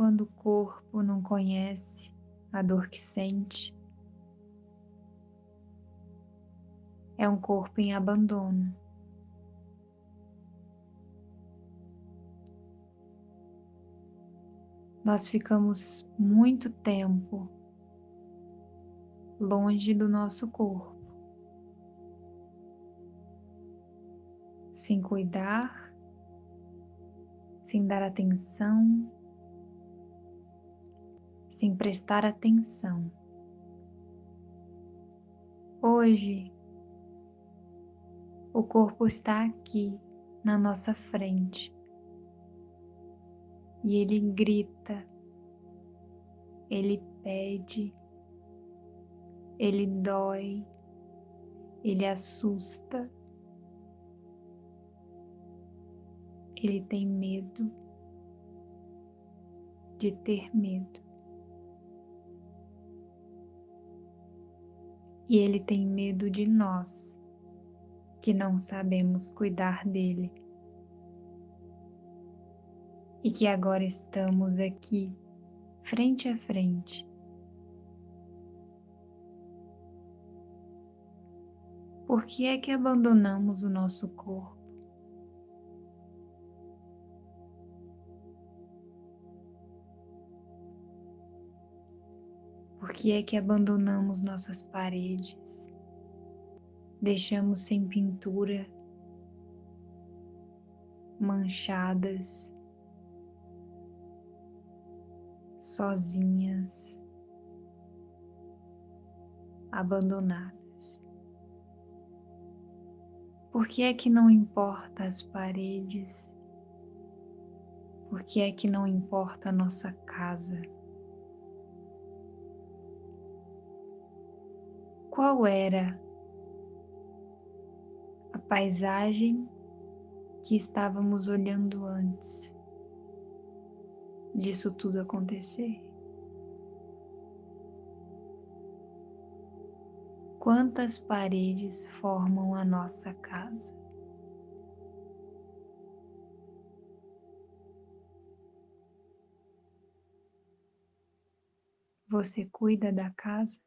quando o corpo não conhece a dor que sente. É um corpo em abandono. Nós ficamos muito tempo longe do nosso corpo, sem cuidar, sem dar atenção, sem prestar atenção. Hoje, o corpo está aqui na nossa frente e ele grita, ele pede, ele dói, ele assusta, ele tem medo de ter medo. E ele tem medo de nós, que não sabemos cuidar dele e que agora estamos aqui, frente a frente. Por que é que abandonamos o nosso corpo? Por que é que abandonamos nossas paredes? Deixamos sem pintura, manchadas, sozinhas, abandonadas. Por que é que não importa as paredes? Por que é que não importa a nossa casa? Qual era a paisagem que estávamos olhando antes? disso tudo acontecer? Quantas paredes formam a nossa casa? Você cuida da casa?